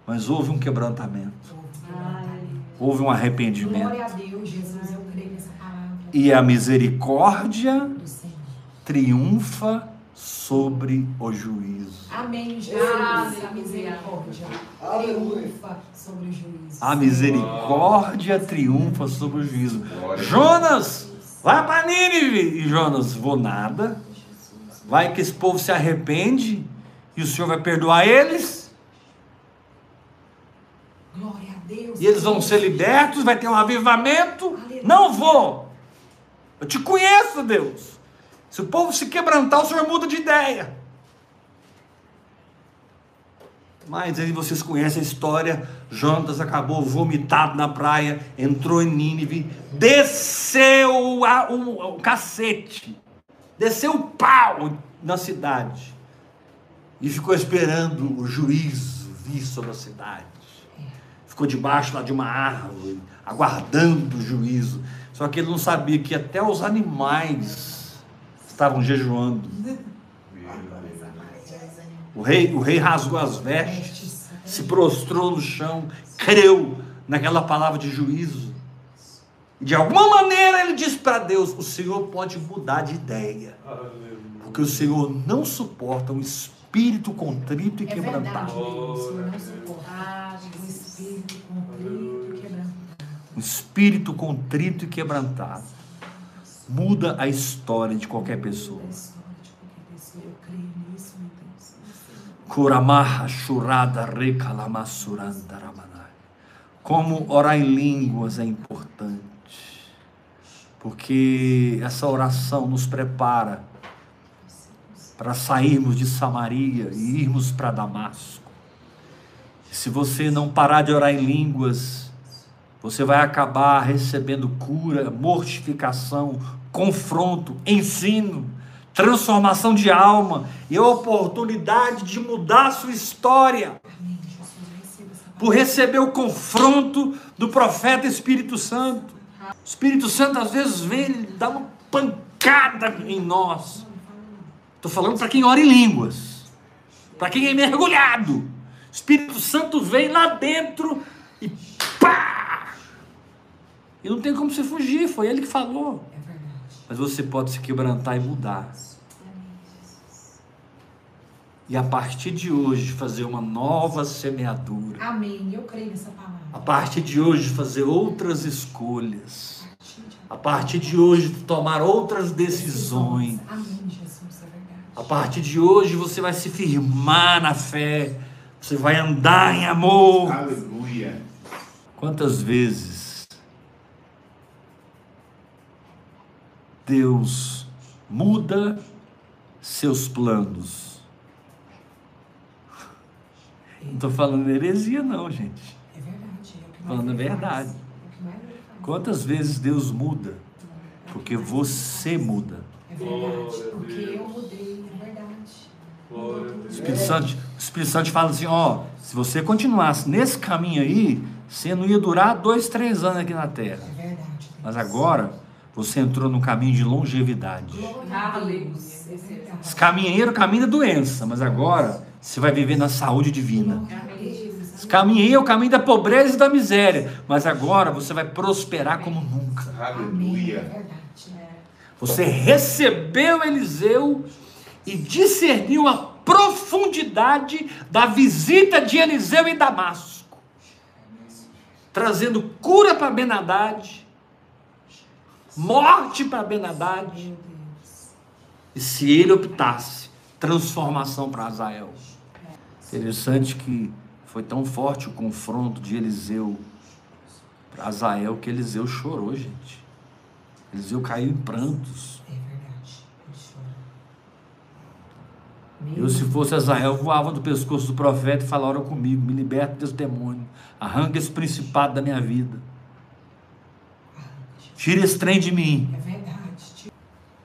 Mas houve um quebrantamento, houve um arrependimento. Glória a Deus, Jesus. Eu creio nessa palavra E a misericórdia triunfa sobre o juízo. Amém, Jesus. Aleluia. A misericórdia Aleluia. triunfa sobre o juízo. A misericórdia triunfa sobre o juízo. Jonas, vai para Nínive. E Jonas, vou nada. Vai que esse povo se arrepende e o Senhor vai perdoar eles. Glória a Deus. E eles vão ser libertos, vai ter um avivamento. Não vou. Eu te conheço, Deus. Se o povo se quebrantar, o Senhor muda de ideia. Mas aí vocês conhecem a história. Jonas acabou vomitado na praia, entrou em Nínive, desceu a- o, o cacete, desceu o pau na cidade e ficou esperando o juízo vir sobre a cidade ficou debaixo lá de uma árvore, aguardando o juízo. Só que ele não sabia que até os animais estavam jejuando. O rei, o rei rasgou as vestes, se prostrou no chão, creu naquela palavra de juízo. E de alguma maneira ele disse para Deus: O Senhor pode mudar de ideia, porque o Senhor não suporta um espírito contrito e É quebrantado. Um espírito contrito e quebrantado. Muda a história de qualquer pessoa. Kuramaha shurada rekalamasurandaramanai. Como orar em línguas é importante, porque essa oração nos prepara para sairmos de Samaria e irmos para Damasco. Se você não parar de orar em línguas, você vai acabar recebendo cura, mortificação, confronto, ensino, transformação de alma e a oportunidade de mudar a sua história por receber o confronto do profeta Espírito Santo. O Espírito Santo às vezes vem e dá uma pancada em nós. Estou falando para quem ora em línguas, para quem é mergulhado. O Espírito Santo vem lá dentro e pá! E não tem como você fugir, foi ele que falou. Mas você pode se quebrantar e mudar. E a partir de hoje fazer uma nova semeadura. Amém. Eu creio nessa palavra. A partir de hoje fazer outras escolhas. A partir de hoje tomar outras decisões. Amém, Jesus. É verdade. A partir de hoje você vai se firmar na fé. Você vai andar em amor. Aleluia. Quantas vezes Deus muda seus planos? Não estou falando heresia, não, gente. É verdade. É Falando a verdade. É. Quantas vezes Deus muda? Porque você muda. É verdade. Porque eu mudei. É verdade. O Espírito Santo, o Espírito Santo fala assim: ó, se você continuasse nesse caminho aí, você não ia durar dois, três anos aqui na Terra. É verdade. Mas agora você entrou num caminho de longevidade. É. Esse caminheiro caminha da doença, mas agora você vai viver na saúde divina. Caminho é o caminho da pobreza e da miséria, mas agora você vai prosperar como nunca. É Aleluia. verdade. Você recebeu Eliseu e discerniu a profundidade da visita de Eliseu em Damasco, trazendo cura para Benadade, morte para Deus. e se ele optasse, transformação para Azael. Interessante que foi tão forte o confronto de Eliseu para Azael que Eliseu chorou, gente. Eliseu caiu em prantos. É verdade. Ele chora. Eu, se fosse Azael, voava do pescoço do profeta e falava: Ora comigo, me liberta desse demônio, arranca esse principado da minha vida, tira esse trem de mim. É verdade.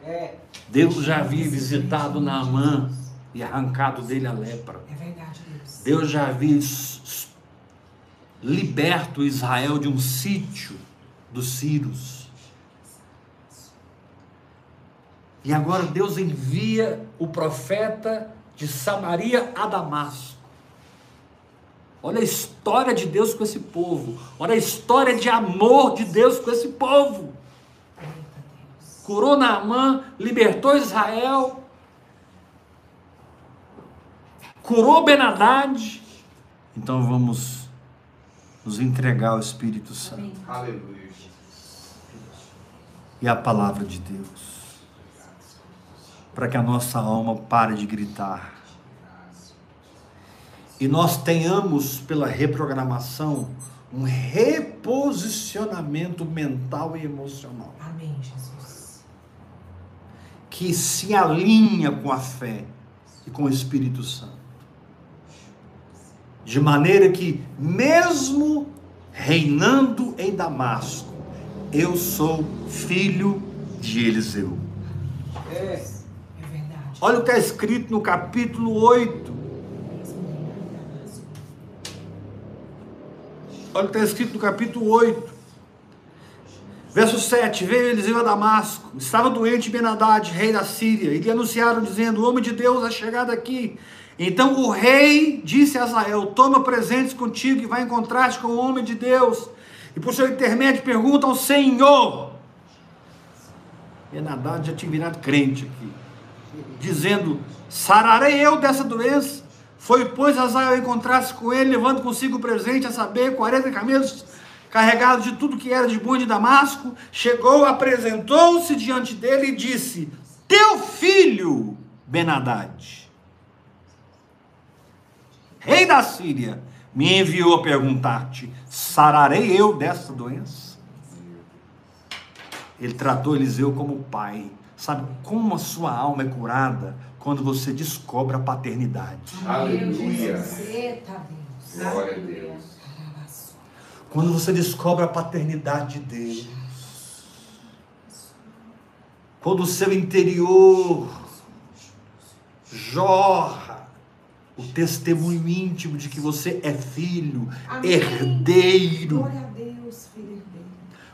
É. Deus já havia visitado Naamã e arrancado dele a lepra. É verdade, Deus. Deus já havia liberto Israel de um sítio dos Círios. E agora Deus envia o profeta de Samaria a Damasco. Olha a história de Deus com esse povo. Olha a história de amor de Deus com esse povo. Curou Naamã, libertou Israel, curou Benadad. Então vamos nos entregar ao Espírito Santo. Aleluia. e à palavra de Deus, para que a nossa alma pare de gritar e nós tenhamos, pela reprogramação, um reposicionamento mental e emocional. Amém, Jesus. que se alinha com a fé e com o Espírito Santo. De maneira que, mesmo reinando em Damasco, eu sou filho de Eliseu. É. É verdade. Olha o que está escrito no capítulo 8. Olha o que está escrito no capítulo 8. Verso 7: Veio Eliseu a Damasco, estava doente Benadad, rei da Síria, e lhe anunciaram, dizendo: O homem de Deus é chegado aqui. Então o rei disse a Azael: Toma presentes contigo e vai encontrar-te com o homem de Deus. E por seu intermédio pergunta ao Senhor. Benadad já tinha virado crente aqui, dizendo: Sararei eu dessa doença. Foi, pois, Azael encontrar-se com ele, levando consigo o presente, a saber, 40 camelos carregados de tudo que era de bom de Damasco. Chegou, apresentou-se diante dele e disse: Teu filho, Benadad, rei da Síria, me enviou a perguntar-te: sararei eu dessa doença? Ele tratou Eliseu como pai. Sabe como a sua alma é curada quando você descobre a paternidade? Aleluia. Glória a Deus. Quando você descobre a paternidade de Deus. Quando o seu interior jorra o testemunho íntimo de que você é filho, Amém. herdeiro. Glória a Deus, filho herdeiro.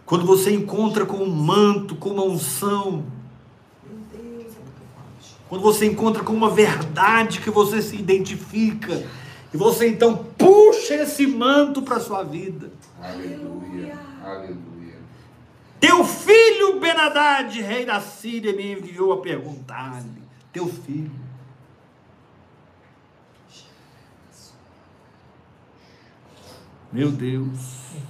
Quando você encontra com um manto, com uma unção, Meu Deus, é muito forte. Quando você encontra com uma verdade que você se identifica, e você então puxa esse manto para a sua vida. Aleluia. Aleluia. Teu filho Benadad, rei da Síria, me enviou a perguntar-lhe. Teu filho. Meu Deus.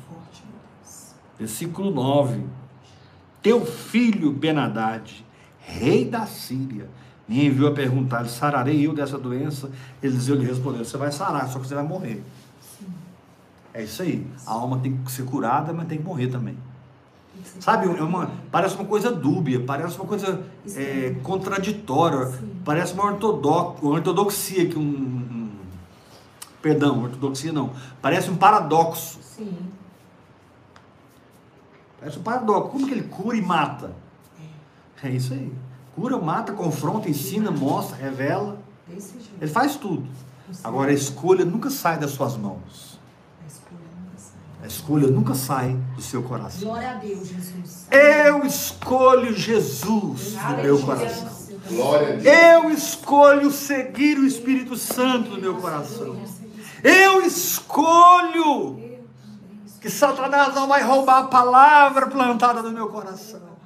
Forte, meu Deus. Versículo 9. Teu filho Benadad, rei da Síria, me enviou a perguntar-lhe: sararei eu dessa doença? Eliseu lhe respondeu: Você vai sarar, só que você vai morrer. É isso aí. A alma tem que ser curada, mas tem que morrer também. Sabe, é uma, parece uma coisa dúbia, parece uma coisa é, contraditória, Sim. parece uma, ortodox, uma ortodoxia que um, um- Perdão, ortodoxia não. Parece um paradoxo. Sim. Parece um paradoxo. Como que ele cura e mata? É isso aí. Cura, mata, confronta, ensina, mostra, revela. Ele faz tudo. Agora a escolha nunca sai das suas mãos. A escolha nunca sai. Do seu coração. Glória a Deus, Jesus. Eu escolho Jesus no meu coração. Glória a Deus. Eu escolho seguir o Espírito Santo no meu coração. Eu escolho que Satanás não vai roubar a palavra plantada no meu coração.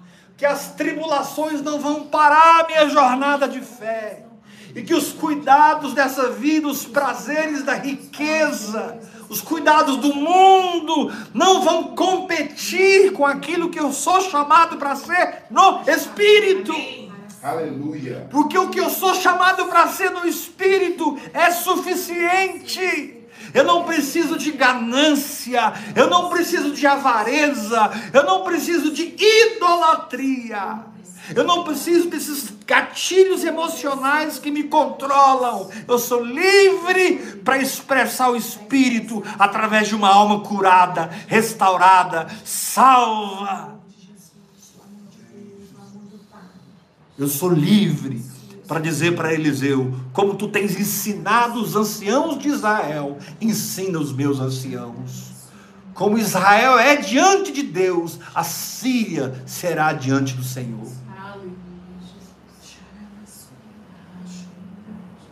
Que as tribulações não vão parar a minha jornada de fé. E que os cuidados dessa vida, os prazeres da riqueza, os cuidados do mundo não vão competir com aquilo que eu sou chamado para ser no Espírito. Aleluia. Porque o que eu sou chamado para ser no espírito é suficiente. Eu não preciso de ganância, eu não preciso de avareza, eu não preciso de idolatria. Eu não preciso desses gatilhos emocionais que me controlam. Eu sou livre para expressar o Espírito através de uma alma curada, restaurada, salva. Eu sou livre para dizer para Eliseu: como tu tens ensinado os anciãos de Israel, ensina os meus anciãos. Como Israel é diante de Deus, a Síria será diante do Senhor.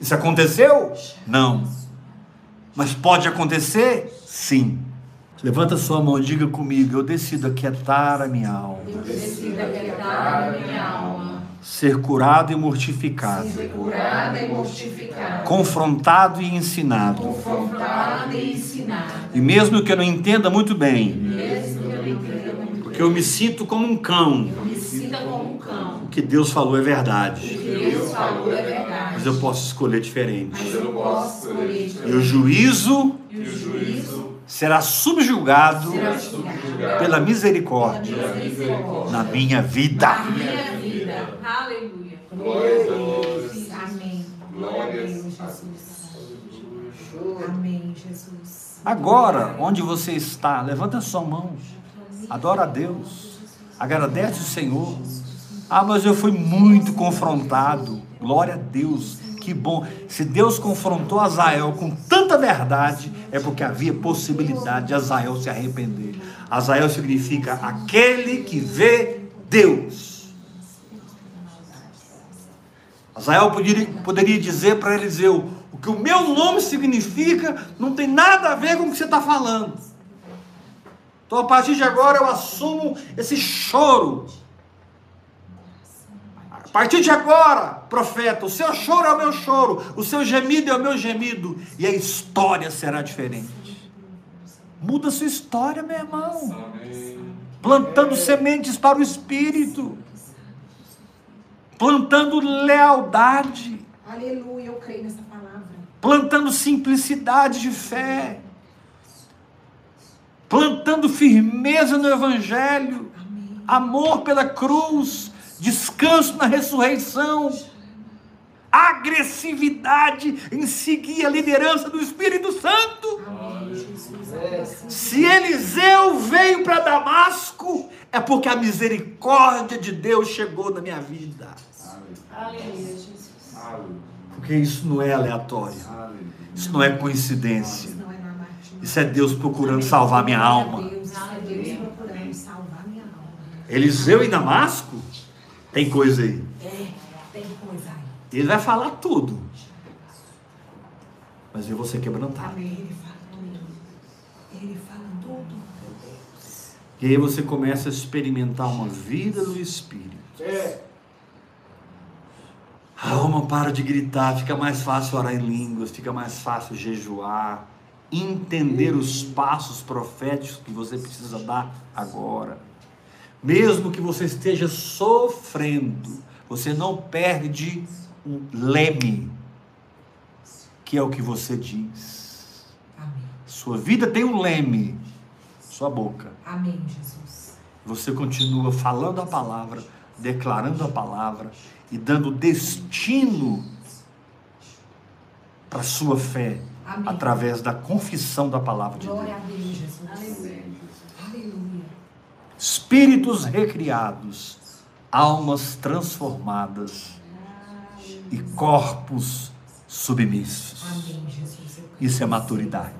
Isso aconteceu? Não. Mas pode acontecer? Sim. Levanta sua mão e diga comigo: eu decido aquietar a minha alma. Eu decido aquietar a minha alma. Ser curado e mortificado. Ser curada e mortificada. Confrontado e ensinado. Confrontada e ensinada. E mesmo que eu não entenda muito bem, Mesmo que eu não entenda muito porque eu me sinto como um cão, como um o que Deus falou é verdade. falou é verdade. Mas eu posso escolher diferente. E o juízo E o juízo será subjugado será pela misericórdia pela misericórdia na minha vida. na minha vida. Aleluia. Glória a Deus. Amém. Glória a Deus, Jesus. Amém, Jesus. Agora, onde você está, levanta a sua mão. Adora a Deus. Agradece o Senhor. Ah, mas eu fui muito confrontado. Glória a Deus. Que bom. Se Deus confrontou Azael com tanta verdade, é porque havia possibilidade de Azael se arrepender. Azael significa aquele que vê Deus. Azael poderia, poderia dizer para Eliseu: o que o meu nome significa não tem nada a ver com o que você está falando. Então, a partir de agora, eu assumo esse choro. A partir de agora, profeta, o seu choro é o meu choro, o seu gemido é o meu gemido, e a história será diferente. Muda a sua história, meu irmão. Plantando sementes para o Espírito, plantando lealdade, Aleluia, eu creio nessa palavra. plantando simplicidade de fé, plantando firmeza no Evangelho, Amém. amor pela cruz, descanso na ressurreição, agressividade em seguir a liderança do Espírito Santo. Amém, Jesus. Se Eliseu veio para Damasco, é porque a misericórdia de Deus chegou na minha vida. Aleluia, Jesus. Porque isso não é aleatório, Aleluia. isso não é coincidência. É. Isso é Deus procurando salvar minha alma. Deus, isso é Deus procurando salvar minha alma. Eliseu em Damasco, tem coisa aí. É, tem coisa aí. Ele vai falar tudo. Mas eu vou ser quebrantado. Ele fala tudo. Ele fala tudo. E aí você começa a experimentar uma vida no Espírito. A alma para de gritar, fica mais fácil orar em línguas, fica mais fácil jejuar, entender os passos proféticos que você precisa dar agora. Mesmo que você esteja sofrendo, você não perde o leme, que é o que você diz. Amém. Sua vida tem um leme, sua boca. Amém, Jesus. Você continua falando a palavra, declarando a palavra e dando destino para a sua fé Amém. através da confissão da palavra de Glória Deus. Espíritos recriados, almas transformadas e corpos submissos. Isso é maturidade.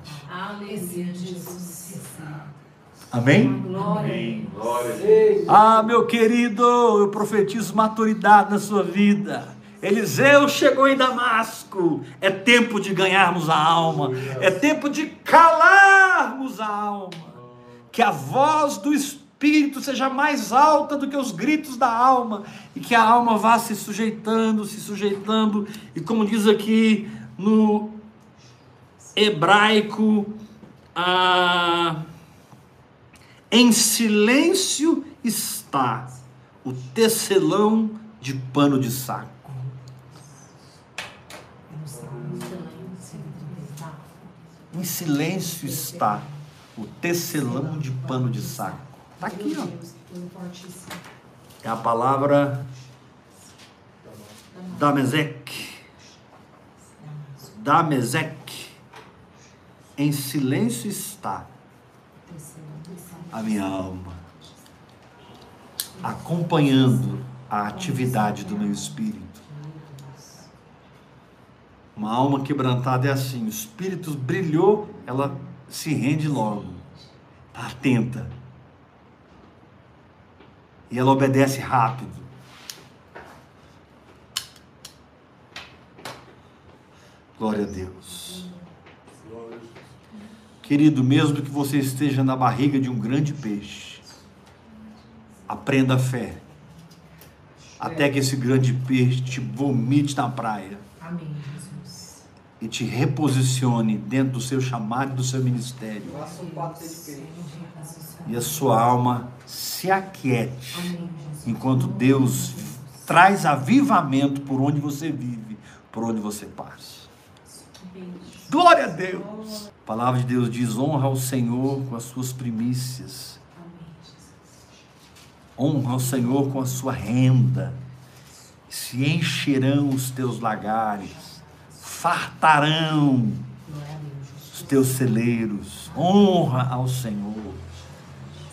Amém? Glória. A Deus. Ah, meu querido, eu profetizo maturidade na sua vida. Eliseu chegou em Damasco. É tempo de ganharmos a alma. É tempo de calarmos a alma. Que a voz do Espírito seja mais alta do que os gritos da alma. E que a alma vá se sujeitando, se sujeitando. E como diz aqui no hebraico, ah, em silêncio está o tecelão de pano de saco. Em silêncio está o tecelão de pano de saco. Está aqui, ó. É a palavra Damezek. Damezek. Em silêncio está a minha alma, acompanhando a atividade do meu espírito. Uma alma quebrantada é assim: o espírito brilhou, ela se rende logo, está atenta. E ela obedece rápido. Glória a Deus. Querido, mesmo que você esteja na barriga de um grande peixe, aprenda a fé. Até que esse grande peixe te vomite na praia Amém, Jesus. e te reposicione dentro do seu chamado e do seu ministério. E a sua alma se aquiete Amém, enquanto Deus traz avivamento por onde você vive, por onde você passa. Glória a Deus! A palavra de Deus diz: honra ao Senhor com as suas primícias, honra ao Senhor com a sua renda, se encherão os teus lagares, fartarão os teus celeiros, honra ao Senhor.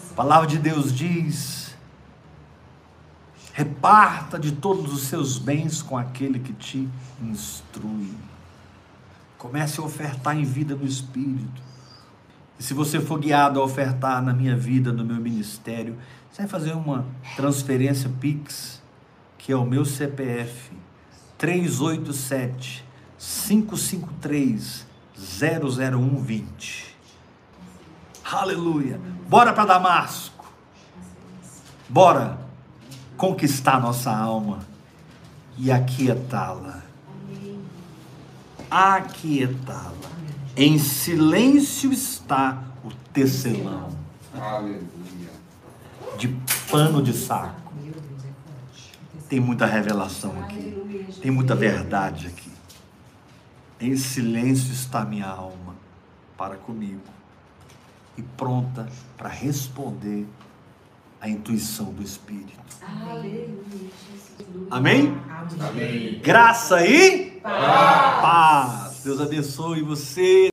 A palavra de Deus diz: reparta de todos os seus bens com aquele que te instrui. Comece a ofertar em vida no Espírito. E se você for guiado a ofertar na minha vida, no meu ministério, você vai fazer uma transferência Pix, que é o meu CPF, 387 553 00120. Aleluia. Bora para Damasco. Bora conquistar nossa alma e aquietá-la. Aquietá-la. Em silêncio está o tecelão Aleluia. de pano de saco. Tem muita revelação aqui. Tem muita verdade aqui. Em silêncio está minha alma para comigo e pronta para responder à intuição do Espírito. Aleluia, Jesus. Amém? Amém. Graça e paz. Deus abençoe você.